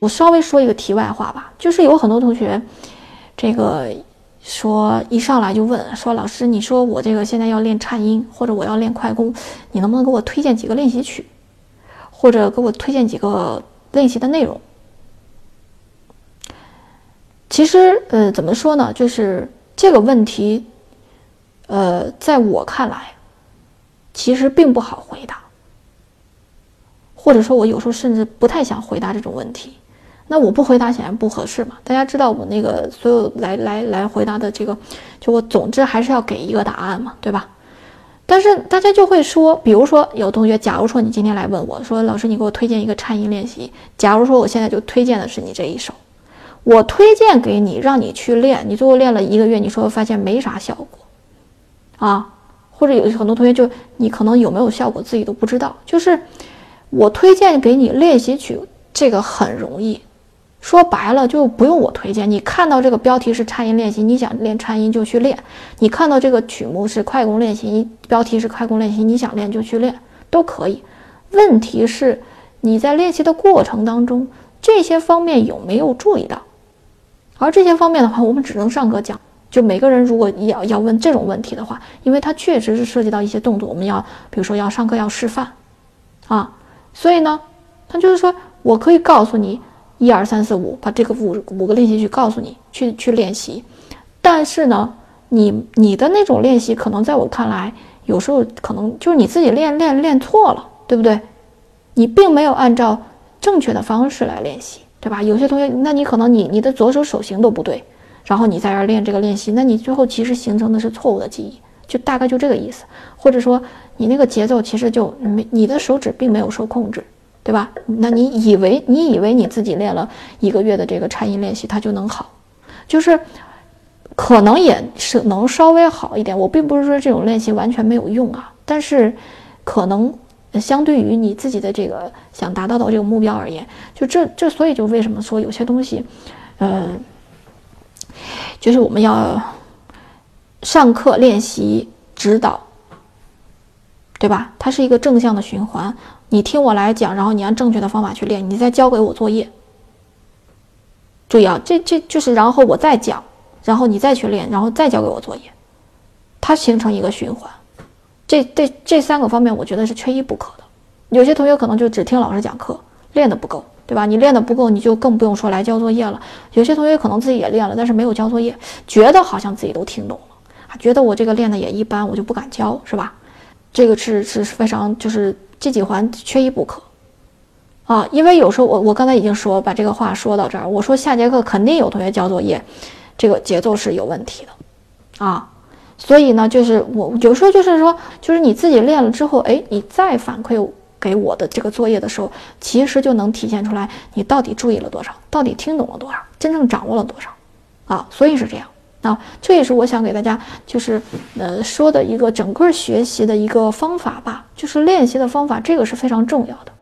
我稍微说一个题外话吧，就是有很多同学，这个说一上来就问说：“老师，你说我这个现在要练颤音，或者我要练快弓，你能不能给我推荐几个练习曲，或者给我推荐几个练习的内容？”其实，呃，怎么说呢？就是这个问题，呃，在我看来，其实并不好回答。或者说，我有时候甚至不太想回答这种问题。那我不回答显然不合适嘛？大家知道我那个所有来来来回答的这个，就我总之还是要给一个答案嘛，对吧？但是大家就会说，比如说有同学，假如说你今天来问我说，老师你给我推荐一个颤音练习。假如说我现在就推荐的是你这一首，我推荐给你，让你去练，你最后练了一个月，你说发现没啥效果啊？或者有很多同学就你可能有没有效果自己都不知道，就是。我推荐给你练习曲，这个很容易，说白了就不用我推荐。你看到这个标题是颤音练习，你想练颤音就去练；你看到这个曲目是快弓练习，标题是快弓练习，你想练就去练，都可以。问题是你在练习的过程当中，这些方面有没有注意到？而这些方面的话，我们只能上课讲。就每个人如果要要问这种问题的话，因为它确实是涉及到一些动作，我们要比如说要上课要示范，啊。所以呢，他就是说我可以告诉你一二三四五，把这个五五个练习去告诉你去去练习。但是呢，你你的那种练习，可能在我看来，有时候可能就是你自己练练练错了，对不对？你并没有按照正确的方式来练习，对吧？有些同学，那你可能你你的左手手型都不对，然后你在这练这个练习，那你最后其实形成的是错误的记忆，就大概就这个意思，或者说。你那个节奏其实就没，你的手指并没有受控制，对吧？那你以为你以为你自己练了一个月的这个颤音练习，它就能好，就是可能也是能稍微好一点。我并不是说这种练习完全没有用啊，但是可能相对于你自己的这个想达到的这个目标而言，就这这，所以就为什么说有些东西，嗯，就是我们要上课练习指导。对吧？它是一个正向的循环。你听我来讲，然后你按正确的方法去练，你再交给我作业。注意啊，这这就是然后我再讲，然后你再去练，然后再交给我作业，它形成一个循环。这这这三个方面，我觉得是缺一不可的。有些同学可能就只听老师讲课，练的不够，对吧？你练的不够，你就更不用说来交作业了。有些同学可能自己也练了，但是没有交作业，觉得好像自己都听懂了，觉得我这个练的也一般，我就不敢交，是吧？这个是是非常，就是这几环缺一不可，啊，因为有时候我我刚才已经说把这个话说到这儿，我说下节课肯定有同学交作业，这个节奏是有问题的，啊，所以呢，就是我有时候就是说，就是你自己练了之后，哎，你再反馈给我的这个作业的时候，其实就能体现出来你到底注意了多少，到底听懂了多少，真正掌握了多少，啊，所以是这样。那，这也是我想给大家就是呃说的一个整个学习的一个方法吧，就是练习的方法，这个是非常重要的。